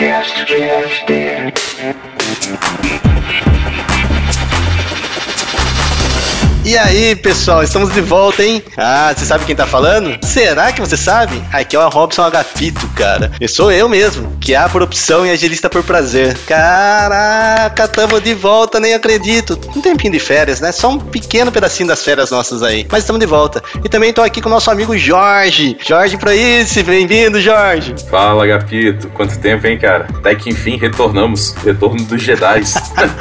Podcast. E aí, pessoal, estamos de volta, hein? Ah, você sabe quem tá falando? Será que você sabe? Aqui é o Robson Agapito, cara. E sou eu mesmo, que é por opção e agilista por prazer. Caraca, tamo de volta, nem acredito. Um tempinho de férias, né? Só um pequeno pedacinho das férias nossas aí. Mas estamos de volta. E também tô aqui com o nosso amigo Jorge. Jorge isso, bem-vindo, Jorge. Fala, Agapito. Quanto tempo, hein, cara? Até que enfim retornamos. Retorno dos Jedi.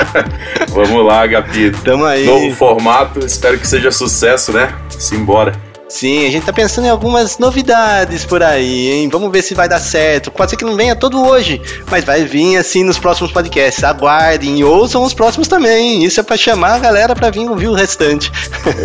Vamos lá, Agapito. Tamo aí. Novo formato, espero que seja sucesso, né? Simbora. Sim, a gente tá pensando em algumas novidades por aí, hein? Vamos ver se vai dar certo. Pode ser que não venha todo hoje, mas vai vir assim nos próximos podcasts. Aguardem e ouçam os próximos também. Isso é para chamar a galera para vir ouvir o restante.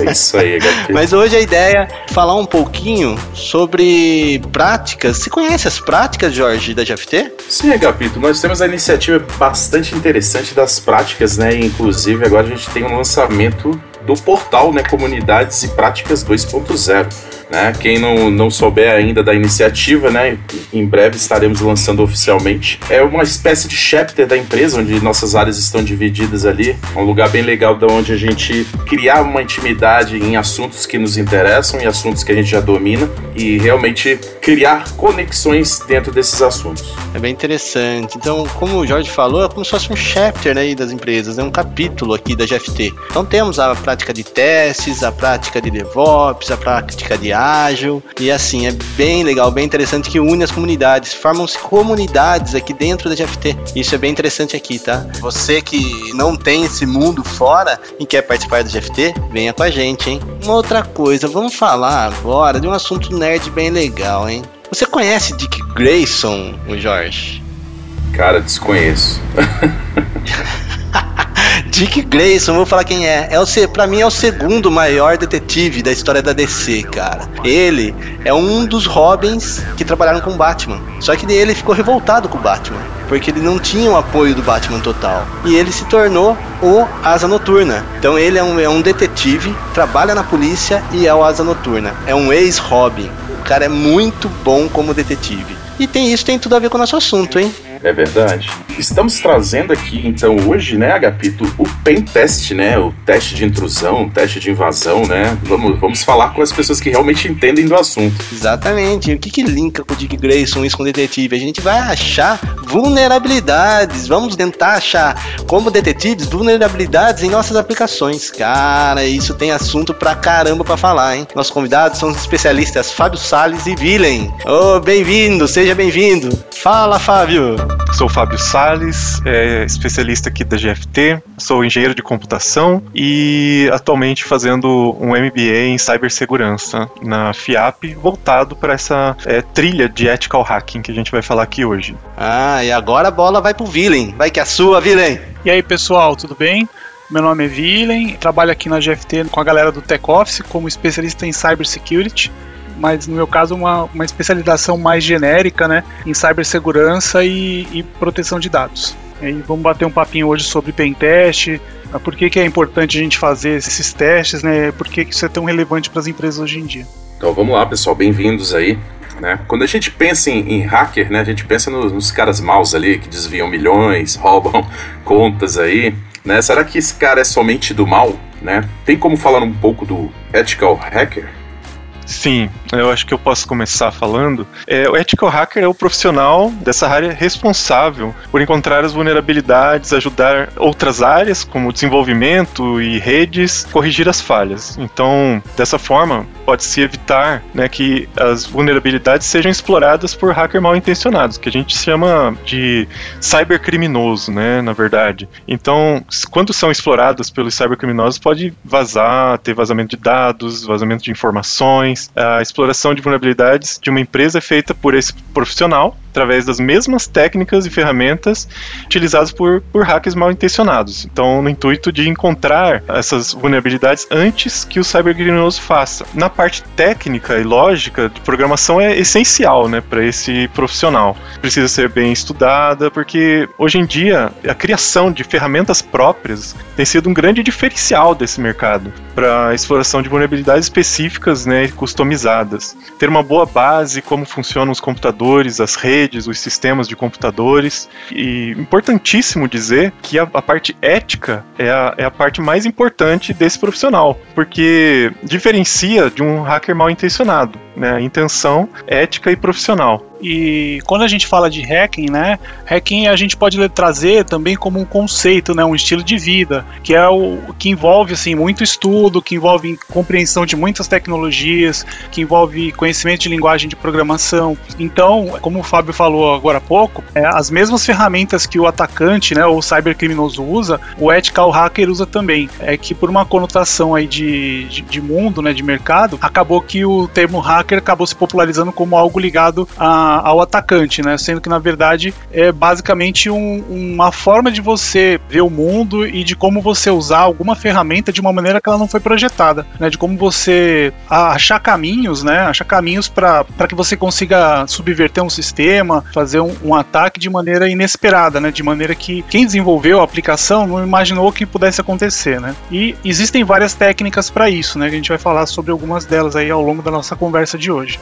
É isso aí, Agapito. mas hoje a ideia é falar um pouquinho sobre práticas. Você conhece as práticas, Jorge, da GFT? Sim, Agapito, nós temos a iniciativa bastante interessante das práticas, né? Inclusive, agora a gente tem um lançamento do portal, né, Comunidades e Práticas 2.0. Né? Quem não, não souber ainda da iniciativa, né, em breve estaremos lançando oficialmente. É uma espécie de chapter da empresa, onde nossas áreas estão divididas ali. É um lugar bem legal de onde a gente criar uma intimidade em assuntos que nos interessam e assuntos que a gente já domina e realmente criar conexões dentro desses assuntos. É bem interessante. Então, como o Jorge falou, é como se fosse um chapter né, das empresas, é né, um capítulo aqui da GFT. Então temos a prática de testes, a prática de DevOps, a prática de ágil. E assim, é bem legal, bem interessante que une as comunidades. Formam-se comunidades aqui dentro da GFT. Isso é bem interessante aqui, tá? Você que não tem esse mundo fora e quer participar do GFT, venha com a gente, hein? Uma outra coisa, vamos falar agora de um assunto nerd bem legal, hein? Você conhece Dick Grayson, o Jorge? Cara, desconheço. Dick Grayson, vou falar quem é. é o, pra mim é o segundo maior detetive da história da DC, cara. Ele é um dos Robins que trabalharam com Batman. Só que ele ficou revoltado com o Batman. Porque ele não tinha o apoio do Batman total. E ele se tornou o Asa Noturna. Então ele é um, é um detetive, trabalha na polícia e é o Asa Noturna. É um ex-Robin. O cara é muito bom como detetive. E tem isso tem tudo a ver com o nosso assunto, hein? É verdade. Estamos trazendo aqui, então, hoje, né, Agapito, o pen test, né? O teste de intrusão, o teste de invasão, né? Vamos, vamos falar com as pessoas que realmente entendem do assunto. Exatamente. O que, que linka com o Dick Grayson, isso com o detetive? A gente vai achar vulnerabilidades. Vamos tentar achar, como detetives, vulnerabilidades em nossas aplicações. Cara, isso tem assunto pra caramba pra falar, hein? Nossos convidados são os especialistas Fábio Salles e Villain. Ô, oh, bem-vindo, seja bem-vindo. Fala, Fábio. Sou Fábio Sales, é, especialista aqui da GFT, sou engenheiro de computação e atualmente fazendo um MBA em cibersegurança na FIAP, voltado para essa é, trilha de ethical hacking que a gente vai falar aqui hoje. Ah, e agora a bola vai pro Villain. Vai que é a sua, Villain. E aí, pessoal, tudo bem? Meu nome é Villain, trabalho aqui na GFT com a galera do Tech Office como especialista em cybersecurity mas no meu caso uma, uma especialização mais genérica, né, em cibersegurança e, e proteção de dados. E vamos bater um papinho hoje sobre pentest, por que, que é importante a gente fazer esses testes, né, por que, que isso é tão relevante para as empresas hoje em dia. Então vamos lá, pessoal, bem-vindos aí. Né? Quando a gente pensa em, em hacker, né, a gente pensa nos, nos, caras maus ali que desviam milhões, roubam contas aí. Né? Será que esse cara é somente do mal? Né? Tem como falar um pouco do ethical hacker? Sim, eu acho que eu posso começar falando. É, o ethical hacker é o profissional dessa área responsável por encontrar as vulnerabilidades, ajudar outras áreas, como desenvolvimento e redes, corrigir as falhas. Então, dessa forma, pode-se evitar né, que as vulnerabilidades sejam exploradas por hackers mal intencionados, que a gente chama de cybercriminoso, né, na verdade. Então, quando são exploradas pelos cybercriminosos, pode vazar, ter vazamento de dados, vazamento de informações a exploração de vulnerabilidades de uma empresa é feita por esse profissional através das mesmas técnicas e ferramentas utilizadas por, por hackers mal intencionados. Então, no intuito de encontrar essas vulnerabilidades antes que o cybercriminoso faça. Na parte técnica e lógica de programação é essencial né, para esse profissional. Precisa ser bem estudada, porque hoje em dia a criação de ferramentas próprias tem sido um grande diferencial desse mercado para exploração de vulnerabilidades específicas né, e customizadas. Ter uma boa base, como funcionam os computadores, as redes redes, os sistemas de computadores. E importantíssimo dizer que a, a parte ética é a, é a parte mais importante desse profissional, porque diferencia de um hacker mal intencionado, né? Intenção, ética e profissional. E quando a gente fala de hacking, né, hacking a gente pode trazer também como um conceito, né, um estilo de vida, que é o que envolve assim muito estudo, que envolve compreensão de muitas tecnologias, que envolve conhecimento de linguagem de programação. Então, como o Fábio falou agora há pouco, é, as mesmas ferramentas que o atacante, né, ou o cybercriminoso usa, o ethical hacker usa também. É que por uma conotação aí de, de, de mundo, né, de mercado, acabou que o termo hacker acabou se popularizando como algo ligado a ao atacante, né? Sendo que na verdade é basicamente um, uma forma de você ver o mundo e de como você usar alguma ferramenta de uma maneira que ela não foi projetada, né? De como você achar caminhos, né? Achar caminhos para que você consiga subverter um sistema, fazer um, um, ataque de maneira inesperada, né? De maneira que quem desenvolveu a aplicação não imaginou que pudesse acontecer, né? E existem várias técnicas para isso, né? A gente vai falar sobre algumas delas aí ao longo da nossa conversa de hoje.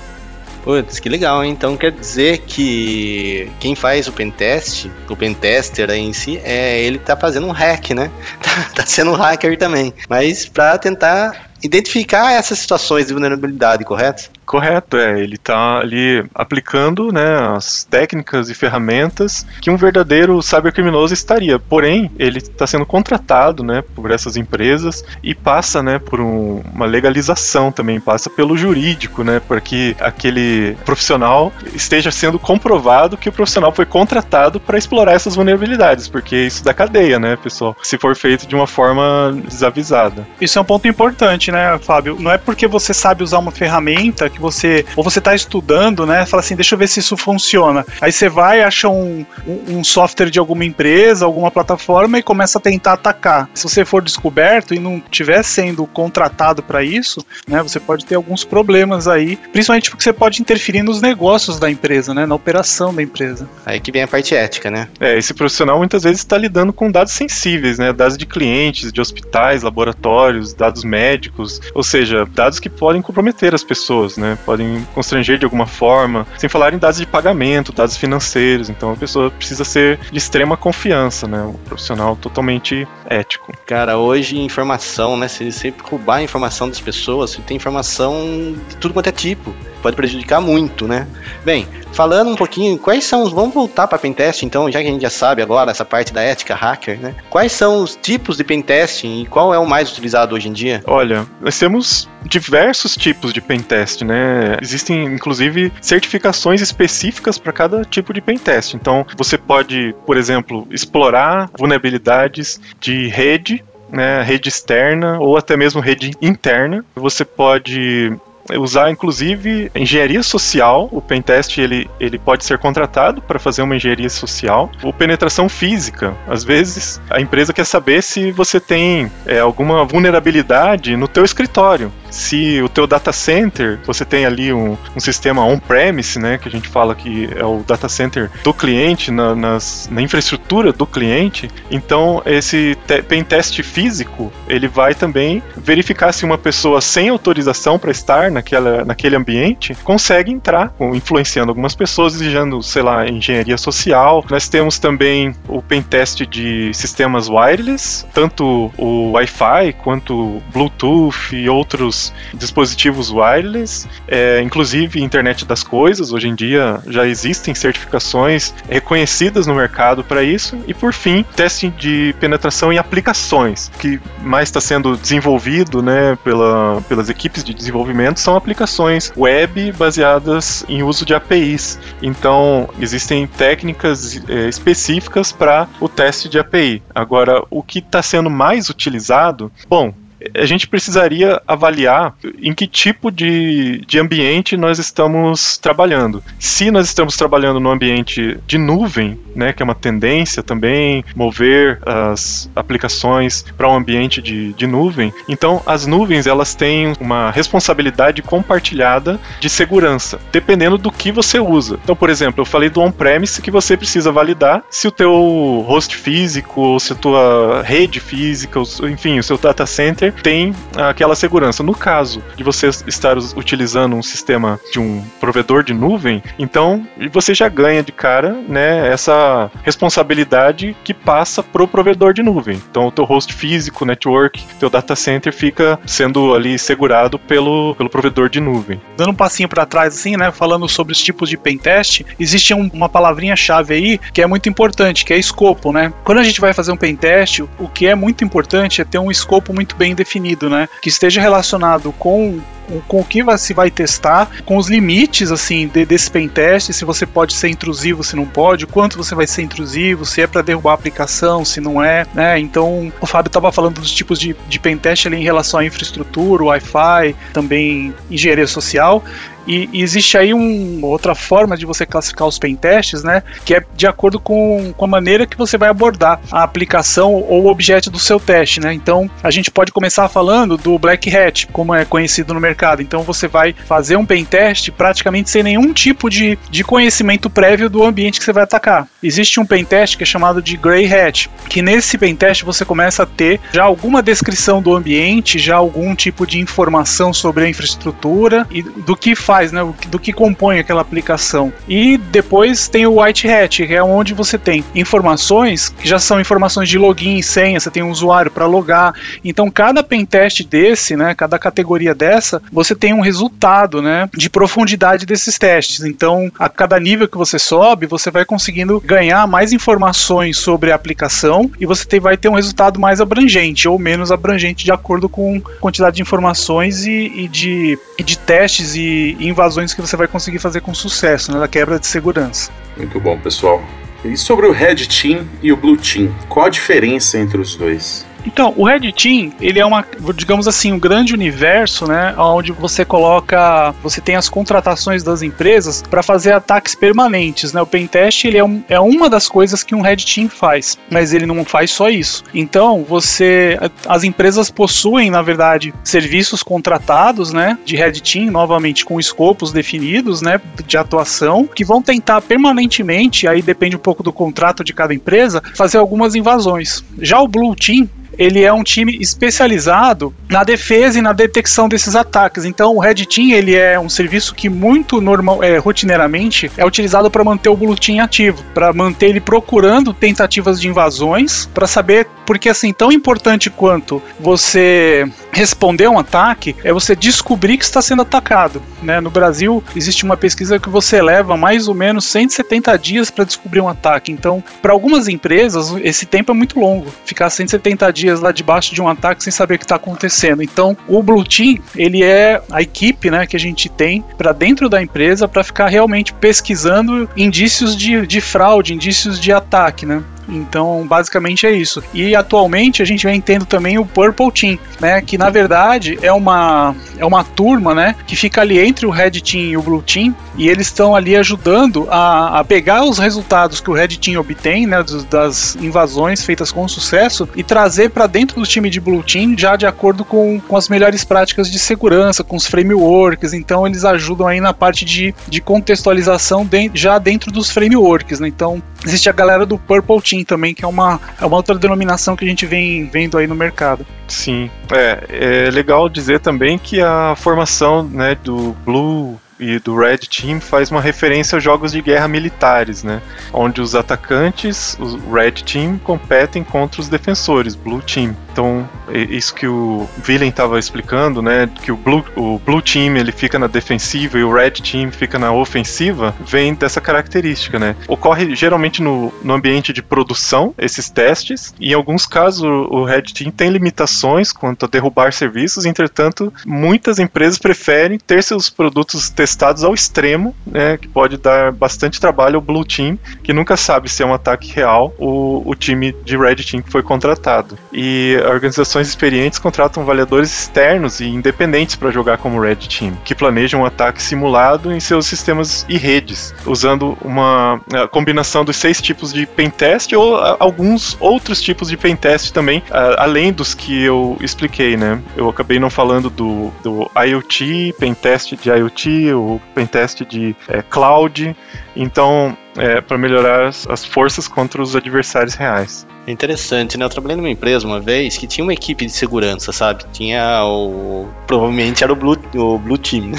Putz, que legal, hein? Então quer dizer que quem faz o pentest, o pentester em si, é ele tá fazendo um hack, né? Tá, tá sendo um hacker também. Mas para tentar identificar essas situações de vulnerabilidade, correto? Correto, é. Ele está ali aplicando né, as técnicas e ferramentas que um verdadeiro cybercriminoso estaria. Porém, ele está sendo contratado né, por essas empresas e passa né, por um, uma legalização também, passa pelo jurídico, né, para que aquele profissional esteja sendo comprovado que o profissional foi contratado para explorar essas vulnerabilidades, porque isso dá cadeia, né, pessoal? Se for feito de uma forma desavisada. Isso é um ponto importante, né, Fábio? Não é porque você sabe usar uma ferramenta que você ou você está estudando, né? Fala assim, deixa eu ver se isso funciona. Aí você vai, acha um, um, um software de alguma empresa, alguma plataforma e começa a tentar atacar. Se você for descoberto e não estiver sendo contratado para isso, né? Você pode ter alguns problemas aí, principalmente porque você pode interferir nos negócios da empresa, né? Na operação da empresa. Aí que vem a parte ética, né? É, esse profissional muitas vezes está lidando com dados sensíveis, né? Dados de clientes, de hospitais, laboratórios, dados médicos, ou seja, dados que podem comprometer as pessoas, né? Podem constranger de alguma forma, sem falar em dados de pagamento, dados financeiros. Então a pessoa precisa ser de extrema confiança, né? Um profissional totalmente ético. Cara, hoje informação, né? Se você roubar a informação das pessoas, você tem informação de tudo quanto é tipo pode prejudicar muito, né? Bem, falando um pouquinho, quais são os. Vamos voltar para pentest, então, já que a gente já sabe agora essa parte da ética hacker, né? Quais são os tipos de pentesting e qual é o mais utilizado hoje em dia? Olha, nós temos diversos tipos de pentest, né? Existem, inclusive, certificações específicas para cada tipo de pentest. Então, você pode, por exemplo, explorar vulnerabilidades de rede né, rede externa ou até mesmo rede interna. Você pode usar inclusive engenharia social. O pentest ele, ele pode ser contratado para fazer uma engenharia social. Ou penetração física. Às vezes a empresa quer saber se você tem é, alguma vulnerabilidade no teu escritório se o teu data center, você tem ali um, um sistema on-premise, né, que a gente fala que é o data center do cliente, na, nas, na infraestrutura do cliente, então esse pen test físico, ele vai também verificar se uma pessoa sem autorização para estar naquela, naquele ambiente consegue entrar, influenciando algumas pessoas, exigindo, sei lá, engenharia social. Nós temos também o pen test de sistemas wireless, tanto o Wi-Fi quanto Bluetooth e outros dispositivos wireless, é, inclusive internet das coisas. Hoje em dia já existem certificações reconhecidas no mercado para isso. E por fim, teste de penetração em aplicações, que mais está sendo desenvolvido né, pela, pelas equipes de desenvolvimento, são aplicações web baseadas em uso de APIs. Então, existem técnicas é, específicas para o teste de API. Agora, o que está sendo mais utilizado, bom, a gente precisaria avaliar em que tipo de, de ambiente nós estamos trabalhando. Se nós estamos trabalhando no ambiente de nuvem, né, que é uma tendência também, mover as aplicações para um ambiente de, de nuvem, então as nuvens elas têm uma responsabilidade compartilhada de segurança, dependendo do que você usa. Então, por exemplo, eu falei do on-premise que você precisa validar se o teu host físico, ou se a tua rede física, enfim, o seu data center Tem aquela segurança. No caso de você estar utilizando um sistema de um provedor de nuvem, então você já ganha de cara, né, essa responsabilidade que passa pro provedor de nuvem. Então o teu host físico, network, teu data center fica sendo ali segurado pelo, pelo provedor de nuvem. Dando um passinho para trás assim, né, falando sobre os tipos de pentest, existe um, uma palavrinha chave aí que é muito importante, que é escopo, né? Quando a gente vai fazer um pentest, o que é muito importante é ter um escopo muito bem definido, né? Que esteja relacionado com com o que se vai testar, com os limites assim de, desse pentest, se você pode ser intrusivo, se não pode, quanto você vai ser intrusivo, se é para derrubar a aplicação, se não é, né? Então, o Fábio estava falando dos tipos de, de pentest ali em relação à infraestrutura, Wi-Fi, também engenharia social. E, existe aí uma outra forma de você classificar os pentests, né? Que é de acordo com, com a maneira que você vai abordar a aplicação ou o objeto do seu teste, né? Então a gente pode começar falando do Black Hat, como é conhecido no mercado. Então você vai fazer um pentest praticamente sem nenhum tipo de, de conhecimento prévio do ambiente que você vai atacar. Existe um pentest que é chamado de Grey Hat, que nesse pentest você começa a ter já alguma descrição do ambiente, já algum tipo de informação sobre a infraestrutura e do que faz faz, né? Do que compõe aquela aplicação. E depois tem o White Hat, que é onde você tem informações que já são informações de login e senha, você tem um usuário para logar. Então, cada pentest desse, né? Cada categoria dessa, você tem um resultado, né? De profundidade desses testes. Então, a cada nível que você sobe, você vai conseguindo ganhar mais informações sobre a aplicação e você tem, vai ter um resultado mais abrangente ou menos abrangente de acordo com quantidade de informações e, e de, de testes e, invasões que você vai conseguir fazer com sucesso, né, quebra de segurança. Muito bom, pessoal. E sobre o Red Team e o Blue Team, qual a diferença entre os dois? Então, o Red Team, ele é uma, digamos assim, um grande universo, né, onde você coloca, você tem as contratações das empresas para fazer ataques permanentes, né? O pentest, ele é, um, é uma das coisas que um Red Team faz, mas ele não faz só isso. Então, você, as empresas possuem, na verdade, serviços contratados, né, de Red Team, novamente com escopos definidos, né, de atuação, que vão tentar permanentemente, aí depende um pouco do contrato de cada empresa, fazer algumas invasões. Já o Blue Team, ele é um time especializado na defesa e na detecção desses ataques. Então, o Red Team ele é um serviço que muito normal, é, rotineiramente é utilizado para manter o Blue Team ativo, para manter ele procurando tentativas de invasões, para saber porque assim tão importante quanto você responder um ataque é você descobrir que está sendo atacado. Né? No Brasil existe uma pesquisa que você leva mais ou menos 170 dias para descobrir um ataque. Então, para algumas empresas esse tempo é muito longo, ficar 170 dias dias lá debaixo de um ataque sem saber o que está acontecendo. Então, o Blue Team, ele é a equipe, né, que a gente tem para dentro da empresa para ficar realmente pesquisando indícios de, de fraude, indícios de ataque, né? Então, basicamente é isso. E atualmente a gente vem tendo também o Purple Team, né, que na verdade é uma é uma turma, né, que fica ali entre o Red Team e o Blue Team, e eles estão ali ajudando a, a pegar os resultados que o Red Team obtém, né, dos, das invasões feitas com sucesso e trazer para dentro do time de Blue Team já de acordo com, com as melhores práticas de segurança, com os frameworks. Então, eles ajudam aí na parte de, de contextualização de, já dentro dos frameworks, né? Então, existe a galera do Purple Team também, que é uma, é uma outra denominação que a gente vem vendo aí no mercado. Sim, é, é legal dizer também que a formação né, do Blue e do Red Team faz uma referência aos jogos de guerra militares, né? Onde os atacantes, o Red Team, competem contra os defensores, Blue Team. Então, isso que o Villain estava explicando, né, que o Blue, o Blue Team ele fica na defensiva e o Red Team fica na ofensiva, vem dessa característica, né? Ocorre geralmente no, no ambiente de produção, esses testes, e em alguns casos o Red Team tem limitações quanto a derrubar serviços, entretanto, muitas empresas preferem ter seus produtos testados ao extremo, né, que pode dar bastante trabalho ao Blue Team, que nunca sabe se é um ataque real ou o time de Red Team que foi contratado. E organizações experientes contratam avaliadores externos e independentes para jogar como Red Team, que planejam um ataque simulado em seus sistemas e redes, usando uma combinação dos seis tipos de pentest ou alguns outros tipos de pentest também, além dos que eu expliquei, né? Eu acabei não falando do, do IoT, pentest de IoT, o pentest de é, cloud. Então, é, para melhorar as, as forças contra os adversários reais. Interessante, né? Eu trabalhei numa empresa uma vez que tinha uma equipe de segurança, sabe? Tinha o. Provavelmente era o Blue, o Blue Team.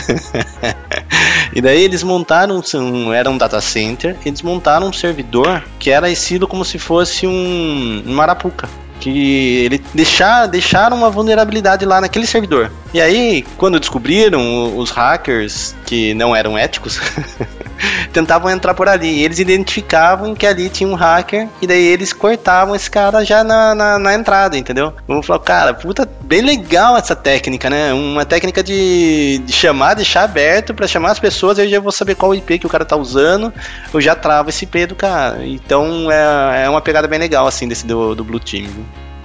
e daí eles montaram. Um, era um data center, eles montaram um servidor que era estilo como se fosse um, um Marapuca que ele deixar, deixaram uma vulnerabilidade lá naquele servidor. E aí, quando descobriram os hackers que não eram éticos, tentavam entrar por ali. Eles identificavam que ali tinha um hacker e daí eles cortavam esse cara já na, na, na entrada, entendeu? Vamos falar, cara, puta, bem legal essa técnica, né? Uma técnica de, de chamar, deixar aberto para chamar as pessoas, eu já vou saber qual IP que o cara tá usando, eu já travo esse IP do cara. Então é, é uma pegada bem legal, assim, desse do, do Blue Team.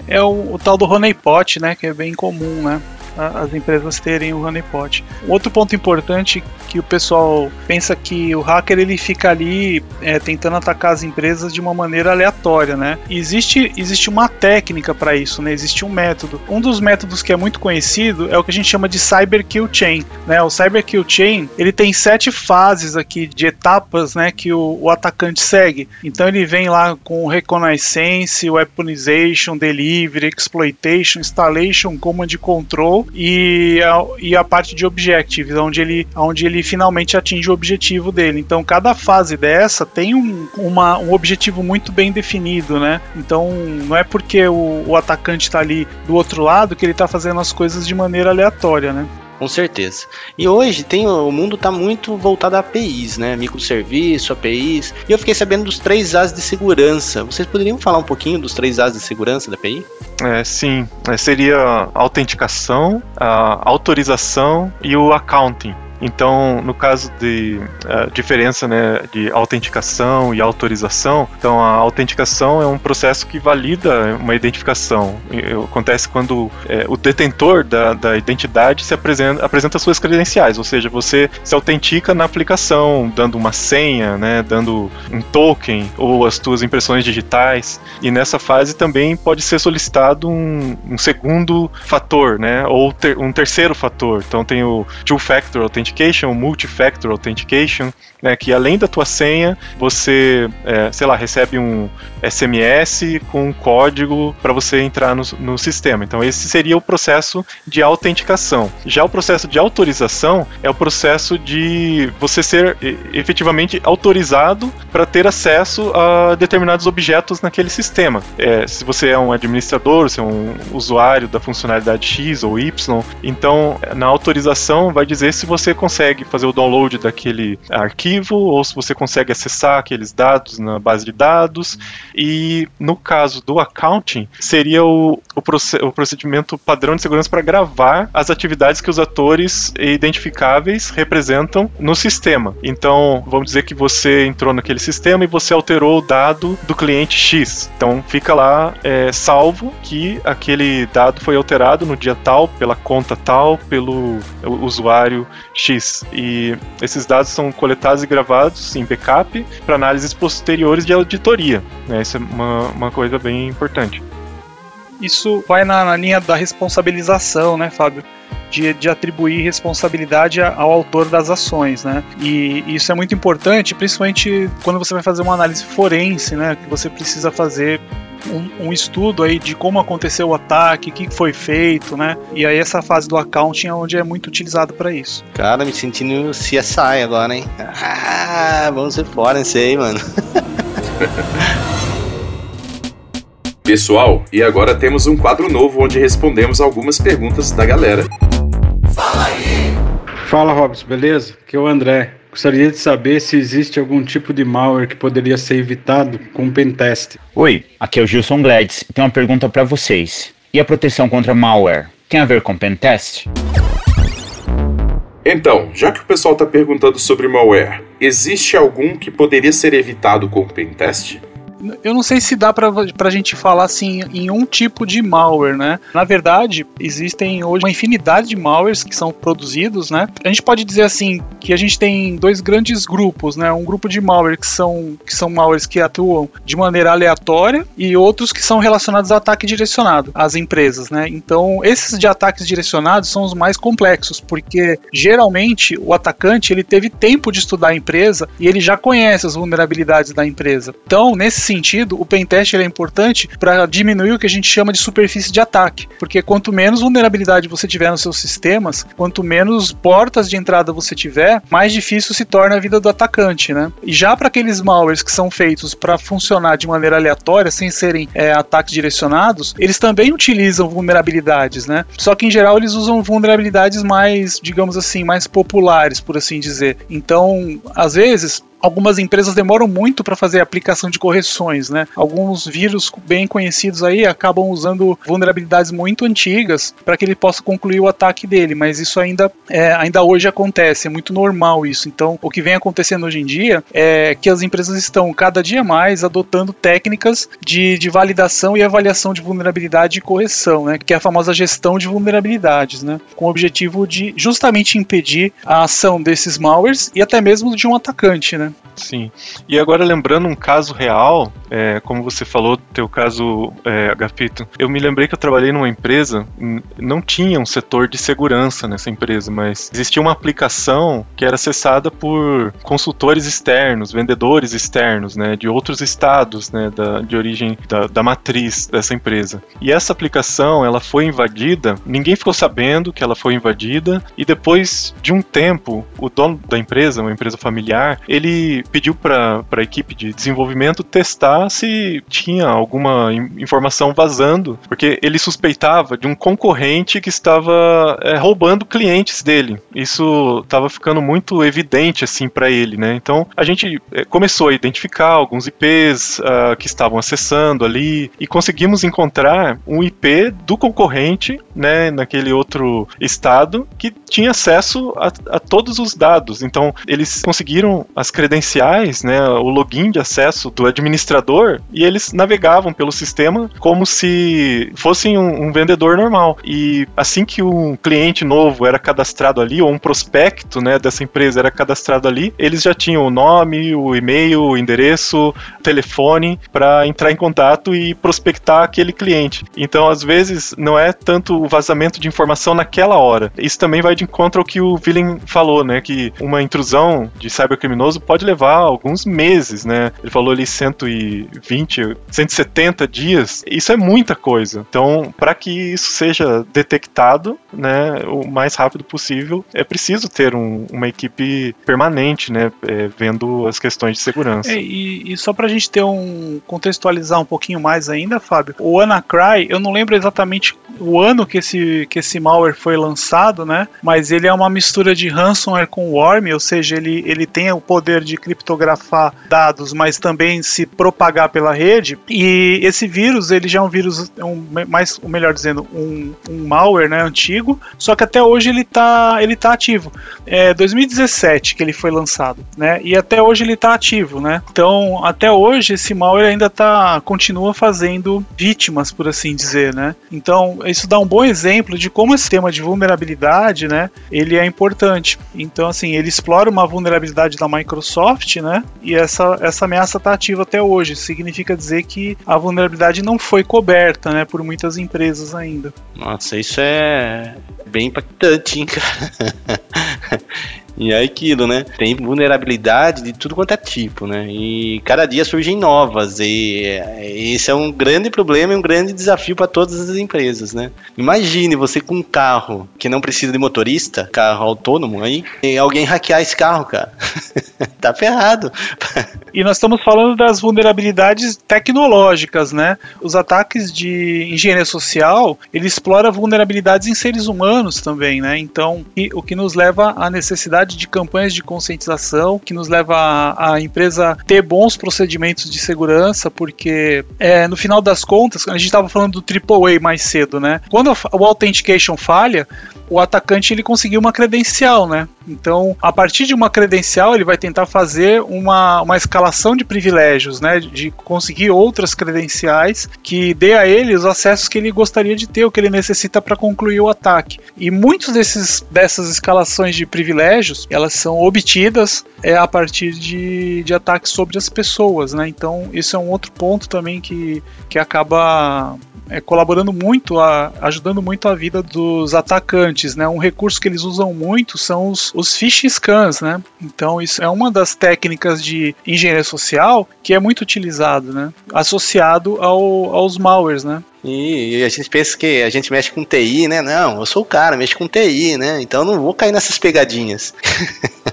É o, o tal do honeypot, né? Que é bem comum, né? As empresas terem o honeypot. Outro ponto importante que o pessoal pensa que o hacker ele fica ali é, tentando atacar as empresas de uma maneira aleatória, né? existe, existe uma técnica para isso, né? Existe um método. Um dos métodos que é muito conhecido é o que a gente chama de Cyber Kill Chain, né? O Cyber Kill Chain ele tem sete fases aqui de etapas, né? Que o, o atacante segue. Então ele vem lá com reconnaissance, weaponization, delivery, exploitation, installation, command control e a, e a parte de objectives, onde ele, onde ele finalmente atinge o objetivo dele. Então, cada fase dessa tem um, uma, um objetivo muito bem definido, né? Então, não é porque o, o atacante está ali do outro lado que ele está fazendo as coisas de maneira aleatória, né? Com certeza. E hoje tem o mundo está muito voltado a APIs, né? Microserviço, APIs. E eu fiquei sabendo dos três As de segurança. Vocês poderiam falar um pouquinho dos três As de segurança da API? É, sim. É, seria a autenticação, a autorização e o accounting. Então, no caso de uh, diferença né, de autenticação e autorização, então a autenticação é um processo que valida uma identificação. E, acontece quando é, o detentor da, da identidade se apresenta, apresenta suas credenciais, ou seja, você se autentica na aplicação, dando uma senha, né, dando um token ou as suas impressões digitais. E nessa fase também pode ser solicitado um, um segundo fator, né, ou ter, um terceiro fator. Então tem o two-factor authentication Authentication, Multi-Factor Authentication, né, que além da tua senha, você, é, sei lá, recebe um SMS com um código para você entrar no, no, sistema. Então, esse seria o processo de autenticação. Já o processo de autorização é o processo de você ser efetivamente autorizado para ter acesso a determinados objetos naquele sistema. É, se você é um administrador, se é um usuário da funcionalidade X ou Y, então na autorização vai dizer se você consegue fazer o download daquele arquivo ou se você consegue acessar aqueles dados na base de dados. E no caso do accounting, seria o, o, procedimento padrão de segurança para gravar as atividades que os atores identificáveis representam no sistema. Então, vamos dizer que você entrou naquele sistema e você alterou o dado do cliente X. Então, fica lá é, salvo que aquele dado foi alterado no dia tal, pela conta tal, pelo usuário X X. E esses dados são coletados e gravados em backup para análises posteriores de auditoria. Né? Isso é uma, uma coisa bem importante. Isso vai na, na linha da responsabilização, né, Fábio? De, de, atribuir responsabilidade ao autor das ações, né? E isso é muito importante, principalmente quando você vai fazer uma análise forense, né? Que você precisa fazer um, um, estudo aí de como aconteceu o ataque, o que foi feito, né? E aí essa fase do accounting é onde é muito utilizado para isso. Cara, me sentindo CSI agora, hein? Ah, vamos ser fora isso aí, mano. Pessoal, e agora temos um quadro novo onde respondemos algumas perguntas da galera. Fala aí! Fala, Robson, beleza? Aqui é o André. Gostaria de saber se existe algum tipo de malware que poderia ser evitado com um pentest. Oi, aqui é o Gilson Gladys e tenho uma pergunta para vocês. E a proteção contra malware tem a ver com pentest? Então, já que o pessoal está perguntando sobre malware, existe algum que poderia ser evitado com o pentest? Eu não sei se dá pra, pra gente falar assim em um tipo de malware, né? Na verdade, existem hoje uma infinidade de malwares que são produzidos, né? A gente pode dizer assim que a gente tem dois grandes grupos, né? Um grupo de malware que são, que são malwares que atuam de maneira aleatória e outros que são relacionados a ataque direcionado às empresas, né? Então, esses de ataques direcionados são os mais complexos, porque geralmente o atacante ele teve tempo de estudar a empresa e ele já conhece as vulnerabilidades da empresa. Então, nesse sentido, o pentest é importante para diminuir o que a gente chama de superfície de ataque, porque quanto menos vulnerabilidade você tiver nos seus sistemas, quanto menos portas de entrada você tiver, mais difícil se torna a vida do atacante, né? E já para aqueles malwares que são feitos para funcionar de maneira aleatória, sem serem é, ataques direcionados, eles também utilizam vulnerabilidades, né? Só que em geral eles usam vulnerabilidades mais, digamos assim, mais populares, por assim dizer. Então, às vezes, algumas empresas demoram muito para fazer a aplicação de correções, né? Alguns vírus bem conhecidos aí acabam usando vulnerabilidades muito antigas para que ele possa concluir o ataque dele, mas isso ainda, é, ainda hoje acontece, é muito normal isso. Então, o que vem acontecendo hoje em dia é que as empresas estão cada dia mais adotando técnicas de, de validação e avaliação de vulnerabilidade e correção, né? Que é a famosa gestão de vulnerabilidades, né? Com o objetivo de justamente impedir a ação desses malwares e até mesmo de um atacante, né? Sim. E agora lembrando um caso real, é, como você falou, teu caso, é, Agapito, eu me lembrei que eu trabalhei numa empresa, não tinha um setor de segurança nessa empresa, mas existia uma aplicação que era acessada por consultores externos, vendedores externos, né, de outros estados, né, da, de origem da, da matriz dessa empresa. E essa aplicação, ela foi invadida, ninguém ficou sabendo que ela foi invadida, e depois de um tempo, o dono da empresa, uma empresa familiar, ele pediu para a equipe de desenvolvimento testar se tinha alguma informação vazando, porque ele suspeitava de um concorrente que estava é, roubando clientes dele. Isso estava ficando muito evidente assim para ele, né? Então a gente é, começou a identificar alguns IPs uh, que estavam acessando ali e conseguimos encontrar um IP do concorrente, né, naquele outro estado que tinha acesso a, a todos os dados. Então eles conseguiram as credenciais, né, o login de acesso do administrador, e eles navegavam pelo sistema como se fossem um, um vendedor normal. E assim que um cliente novo era cadastrado ali, ou um prospecto né, dessa empresa era cadastrado ali, eles já tinham o nome, o e-mail, o endereço, o telefone para entrar em contato e prospectar aquele cliente. Então, às vezes, não é tanto o vazamento de informação naquela hora. Isso também vai de encontro ao que o Villain falou, né? Que uma intrusão de cybercriminoso pode levar alguns meses, né? Ele falou ali 120, 170 dias. Isso é muita coisa. Então, para que isso seja detectado, né, o mais rápido possível, é preciso ter um, uma equipe permanente, né, é, vendo as questões de segurança. É, e, e, só para a gente ter um contextualizar um pouquinho mais ainda, Fábio, o WannaCry, eu não lembro exatamente o ano que esse, que esse malware foi lançado, né? Mas ele é uma mistura de ransomware com worm, ou seja, ele, ele tem o poder de criptografar dados, mas também se propagar pela rede. E esse vírus, ele já é um vírus, um, mais, ou melhor dizendo, um, um malware, né, antigo, só que até hoje ele tá, ele tá ativo. É 2017 que ele foi lançado, né? E até hoje ele tá ativo, né? Então, até hoje esse malware ainda tá continua fazendo vítimas, por assim dizer, né? Então, isso dá um bom exemplo de como esse tema de vulnerabilidade, né, ele é importante. Então, assim, ele explora uma vulnerabilidade da Microsoft, né, e essa, essa ameaça está ativa até hoje. Significa dizer que a vulnerabilidade não foi coberta, né, por muitas empresas ainda. Nossa, isso é bem impactante, hein, cara. E é aquilo, né? Tem vulnerabilidade de tudo quanto é tipo, né? E cada dia surgem novas. E esse é um grande problema e um grande desafio para todas as empresas, né? Imagine você com um carro que não precisa de motorista, carro autônomo aí, e alguém hackear esse carro, cara. tá ferrado. e nós estamos falando das vulnerabilidades tecnológicas, né? Os ataques de engenharia social, ele explora vulnerabilidades em seres humanos também, né? Então, o que nos leva à necessidade necessidade de campanhas de conscientização que nos leva a, a empresa ter bons procedimentos de segurança, porque é, no final das contas, a gente estava falando do AAA mais cedo, né? Quando o Authentication falha, o atacante ele conseguiu uma credencial, né? Então, a partir de uma credencial, ele vai tentar fazer uma, uma escalação de privilégios, né? De conseguir outras credenciais que dê a ele os acessos que ele gostaria de ter, o que ele necessita para concluir o ataque. E muitos desses, dessas escalações de privilégios, elas são obtidas é, a partir de, de ataques sobre as pessoas, né? Então, isso é um outro ponto também que, que acaba é, colaborando muito, a, ajudando muito a vida dos atacantes, né? Um recurso que eles usam muito são os, os phishing scans, né? Então isso é uma das técnicas de engenharia social que é muito utilizado, né? Associado ao, aos malwares, né? E a gente pensa que a gente mexe com TI, né? Não, eu sou o cara, mexo com TI, né? Então não vou cair nessas pegadinhas.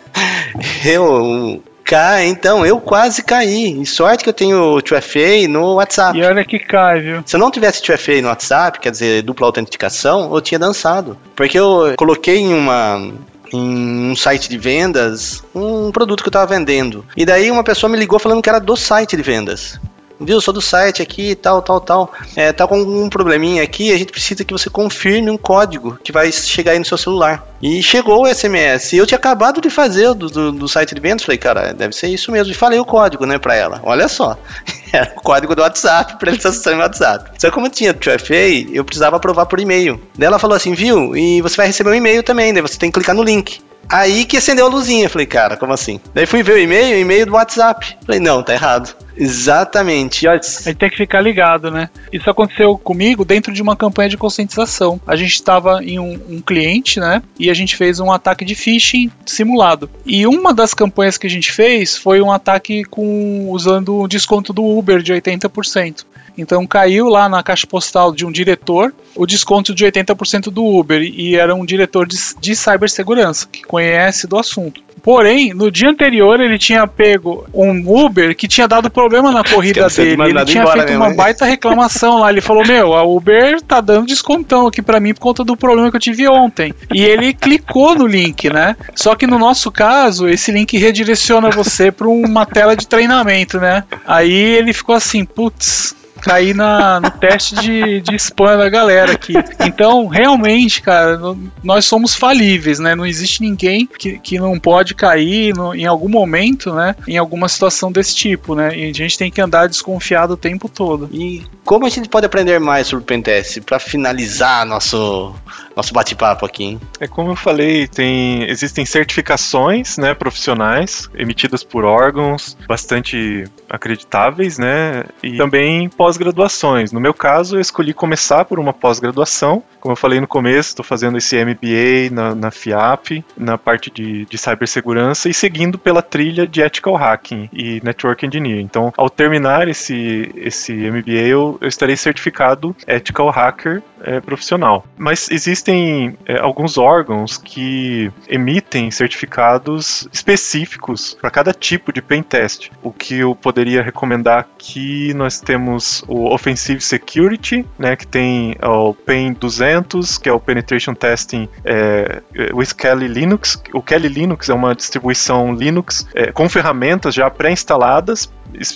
eu, Cai, então, eu quase caí. E sorte que eu tenho o 2FA no WhatsApp. E olha que cai, viu? Se eu não tivesse 2FA no WhatsApp, quer dizer, dupla autenticação, eu tinha dançado. Porque eu coloquei em uma em um site de vendas um produto que eu estava vendendo. E daí uma pessoa me ligou falando que era do site de vendas viu, sou do site aqui, tal, tal, tal, é, tá com um probleminha aqui, a gente precisa que você confirme um código que vai chegar aí no seu celular. E chegou o SMS, eu tinha acabado de fazer do, do, do site de vendas, falei, cara, deve ser isso mesmo, e falei o código, né, pra ela, olha só, era o código do WhatsApp, pra eles acessarem o WhatsApp. Só que como eu tinha 2FA, eu precisava aprovar por e-mail. Daí ela falou assim, viu, e você vai receber um e-mail também, daí você tem que clicar no link. Aí que acendeu a luzinha. Falei, cara, como assim? Daí fui ver o e-mail, e-mail do WhatsApp. Falei, não, tá errado. Exatamente. A gente tem que ficar ligado, né? Isso aconteceu comigo dentro de uma campanha de conscientização. A gente estava em um, um, cliente, né? E a gente fez um ataque de phishing simulado. E uma das campanhas que a gente fez foi um ataque com usando o desconto do Uber de 80%. Então caiu lá na caixa postal de um diretor o desconto de 80% do Uber e era um diretor de, de cibersegurança que conhece do assunto. Porém, no dia anterior ele tinha pego um Uber que tinha dado problema na corrida dele. Ele tinha feito mesmo, uma hein? baita reclamação lá. Ele falou: Meu, a Uber tá dando descontão aqui para mim por conta do problema que eu tive ontem. E ele clicou no link, né? Só que no nosso caso, esse link redireciona você para uma tela de treinamento, né? Aí ele ficou assim: Putz, cair na, no teste de, de spam da galera aqui. Então, realmente, cara, nós somos falíveis, né? Não existe ninguém que, que não pode cair no, em algum momento, né? Em alguma situação desse tipo, né? E a gente tem que andar desconfiado o tempo todo. E como a gente pode aprender mais sobre o Pentest para finalizar nosso nosso bate-papo aqui. Hein? É como eu falei, tem existem certificações, né, profissionais emitidas por órgãos bastante acreditáveis, né, e também pós-graduações. No meu caso, eu escolhi começar por uma pós-graduação. Como eu falei no começo, estou fazendo esse MBA na, na FIAP, na parte de, de cibersegurança e seguindo pela trilha de Ethical Hacking e Network Engineering. Então, ao terminar esse, esse MBA, eu, eu estarei certificado Ethical Hacker é, profissional. Mas existem é, alguns órgãos que emitem certificados específicos para cada tipo de pen test. O que eu poderia recomendar aqui, nós temos o Offensive Security, né, que tem o PEN 200, que é o Penetration Testing é, with Kali Linux. O Kali Linux é uma distribuição Linux é, com ferramentas já pré-instaladas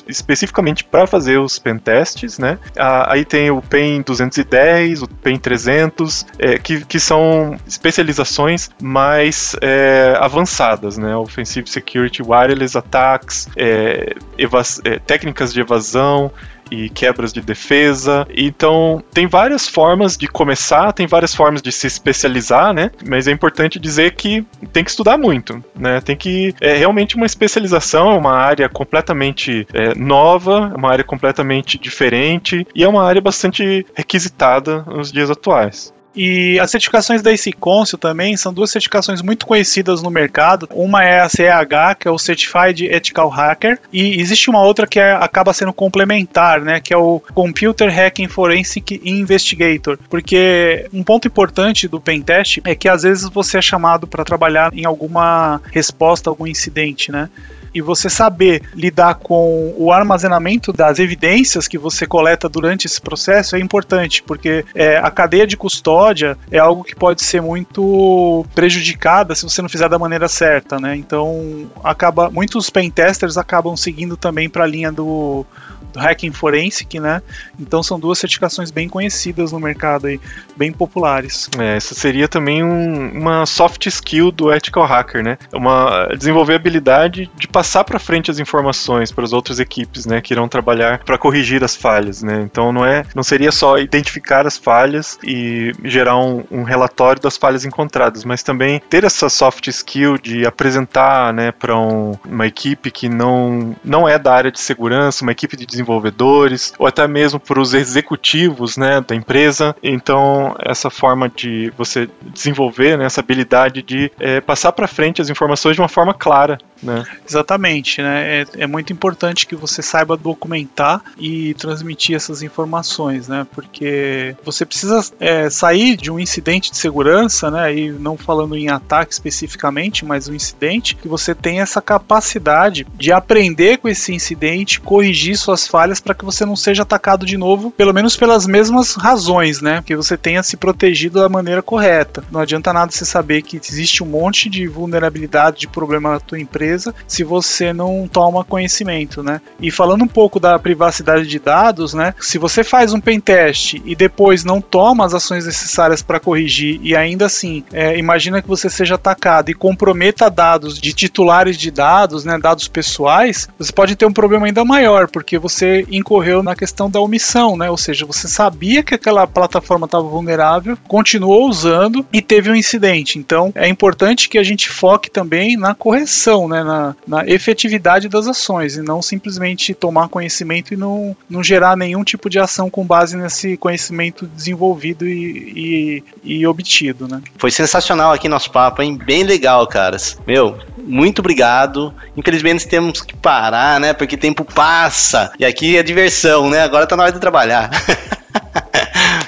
especificamente para fazer os pentests, né? Aí tem o PEN 210, o PEN 300, é, que, que são especializações mais é, avançadas, né? Offensive Security, Wireless Attacks, é, é técnicas de evasão, e quebras de defesa. Então, tem várias formas de começar, tem várias formas de se especializar, né? Mas é importante dizer que tem que estudar muito, né? Tem que. É realmente uma especialização, uma área completamente é, nova, uma área completamente diferente e é uma área bastante requisitada nos dias atuais. E as certificações da IC Council também são duas certificações muito conhecidas no mercado. Uma é a CEH, que é o Certified Ethical Hacker, e existe uma outra que é, acaba sendo complementar, né, que é o Computer Hacking Forensic Investigator. Porque um ponto importante do pentest é que às vezes você é chamado para trabalhar em alguma resposta algum incidente, né? E você saber lidar com o armazenamento das evidências que você coleta durante esse processo é importante, porque é, a cadeia de custódia é algo que pode ser muito prejudicada se você não fizer da maneira certa, né? Então, acaba muitos pentesters acabam seguindo também para a linha do do Hacking Forensic, né? Então são duas certificações bem conhecidas no mercado aí, bem populares. É, essa seria também um, uma soft skill do ethical hacker, né? Uma desenvolver habilidade de passar para frente as informações para as outras equipes, né, que irão trabalhar para corrigir as falhas, né? Então não é, não seria só identificar as falhas e gerar um, um relatório das falhas encontradas, mas também ter essa soft skill de apresentar, né, para um, uma equipe que não não é da área de segurança, uma equipe de desenvolvedores ou até mesmo para os executivos, né, da empresa. Então essa forma de você desenvolver né, essa habilidade de é, passar para frente as informações de uma forma clara, né? Exatamente, né? É, é, muito importante que você saiba documentar e transmitir essas informações, né? Porque você precisa é, sair de um incidente de segurança, né? E não falando em ataque especificamente, mas um incidente que você tem essa capacidade de aprender com esse incidente, corrigir suas falhas para que você não seja atacado de novo, pelo menos pelas mesmas razões, né? Que você tenha se protegido da maneira correta. Não adianta nada você saber que existe um monte de vulnerabilidade, de problema na tua empresa empresa se você não toma conhecimento, né? E falando um pouco da privacidade de dados, né? Se você faz um pen test e depois não toma as ações necessárias para corrigir e ainda assim é, imagina que você seja atacado e comprometa dados de titulares de dados, né? Dados pessoais, você pode ter um problema ainda maior porque você incorreu na questão da omissão, né? Ou seja, você sabia que aquela plataforma estava vulnerável, continuou usando e teve um incidente. Então é importante que a gente foque também na correção, né? Na, na, efetividade das ações e não simplesmente tomar conhecimento e não, não gerar nenhum tipo de ação com base nesse conhecimento desenvolvido e, e, e obtido, né? Foi sensacional aqui nosso papo, hein? Bem legal, caras. Meu, muito obrigado. Infelizmente temos que parar, né? Porque tempo passa. E aqui é diversão, né? Agora tá na hora de trabalhar.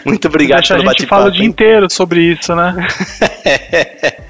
Muito obrigado pelo bate-papo. A gente fala o dia inteiro sobre isso, né?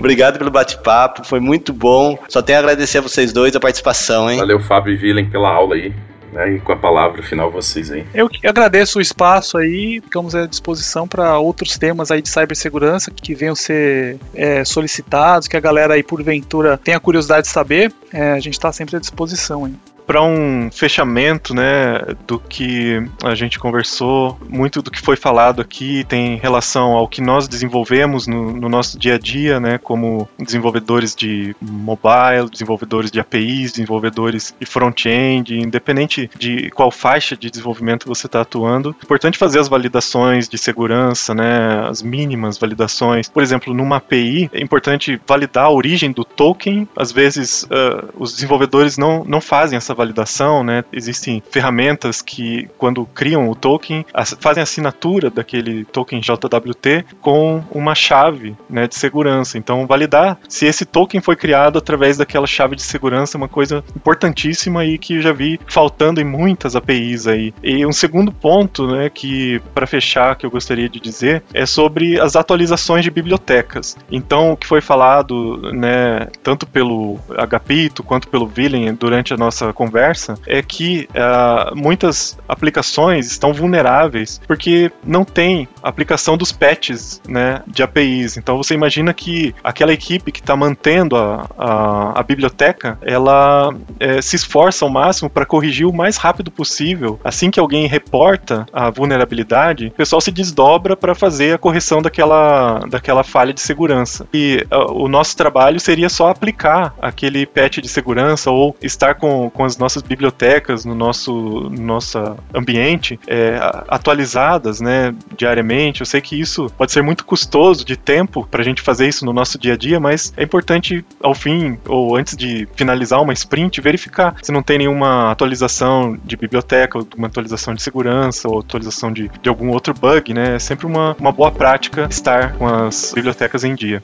obrigado pelo bate-papo, foi muito bom. Só tenho a agradecer a vocês dois a participação, hein? Valeu, Fábio e Vilen, pela aula aí. Né, e com a palavra final vocês aí. Eu agradeço o espaço aí, ficamos à disposição para outros temas aí de cibersegurança que venham ser é, solicitados, que a galera aí porventura tenha curiosidade de saber, é, a gente está sempre à disposição aí para um fechamento, né, do que a gente conversou, muito do que foi falado aqui tem relação ao que nós desenvolvemos no, no nosso dia a dia, né, como desenvolvedores de mobile, desenvolvedores de APIs, desenvolvedores de front-end, independente de qual faixa de desenvolvimento você está atuando, é importante fazer as validações de segurança, né, as mínimas validações. Por exemplo, numa API é importante validar a origem do token. Às vezes uh, os desenvolvedores não, não fazem essa validação, né? Existem ferramentas que, quando criam o token, fazem assinatura daquele token JWT com uma chave né, de segurança. Então, validar se esse token foi criado através daquela chave de segurança é uma coisa importantíssima e que eu já vi faltando em muitas APIs aí. E um segundo ponto, né, que para fechar, que eu gostaria de dizer, é sobre as atualizações de bibliotecas. Então, o que foi falado, né, tanto pelo Agapito quanto pelo Villain durante a nossa conversa conversa é que uh, muitas aplicações estão vulneráveis porque não tem aplicação dos patches né, de APIs. Então você imagina que aquela equipe que está mantendo a, a, a, biblioteca, ela é, se esforça ao máximo para corrigir o mais rápido possível. Assim que alguém reporta a vulnerabilidade, o pessoal se desdobra para fazer a correção daquela, daquela falha de segurança. E uh, o nosso trabalho seria só aplicar aquele patch de segurança ou estar com, com as nossas bibliotecas, no nosso, no nosso ambiente, é, atualizadas né, diariamente. Eu sei que isso pode ser muito custoso de tempo para a gente fazer isso no nosso dia a dia, mas é importante ao fim ou antes de finalizar uma sprint verificar se não tem nenhuma atualização de biblioteca, uma atualização de segurança ou atualização de, de algum outro bug, né? É sempre uma, uma boa prática estar com as bibliotecas em dia.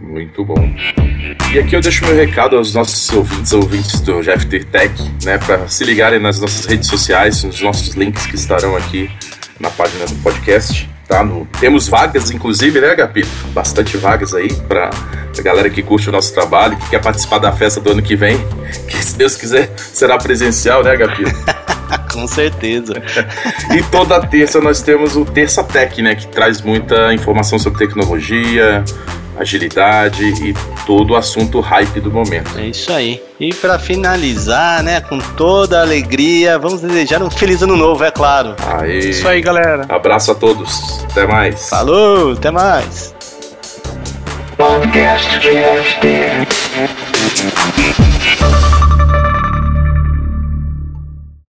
Muito bom. E aqui eu deixo meu recado aos nossos ouvintes, ouvintes do GFT Tech, né, para se ligarem nas nossas redes sociais, nos nossos links que estarão aqui na página do podcast. Tá no, temos vagas, inclusive, né, Gapito? Bastante vagas aí para a galera que curte o nosso trabalho, que quer participar da festa do ano que vem, que se Deus quiser será presencial, né, Gapito? Com certeza. e toda terça nós temos o Terça Tech, né, que traz muita informação sobre tecnologia, agilidade e todo o assunto hype do momento. É isso aí. E para finalizar, né, com toda a alegria, vamos desejar um feliz ano novo, é claro. Aí. Isso aí, galera. Abraço a todos. Até mais. Falou, até mais. Podcast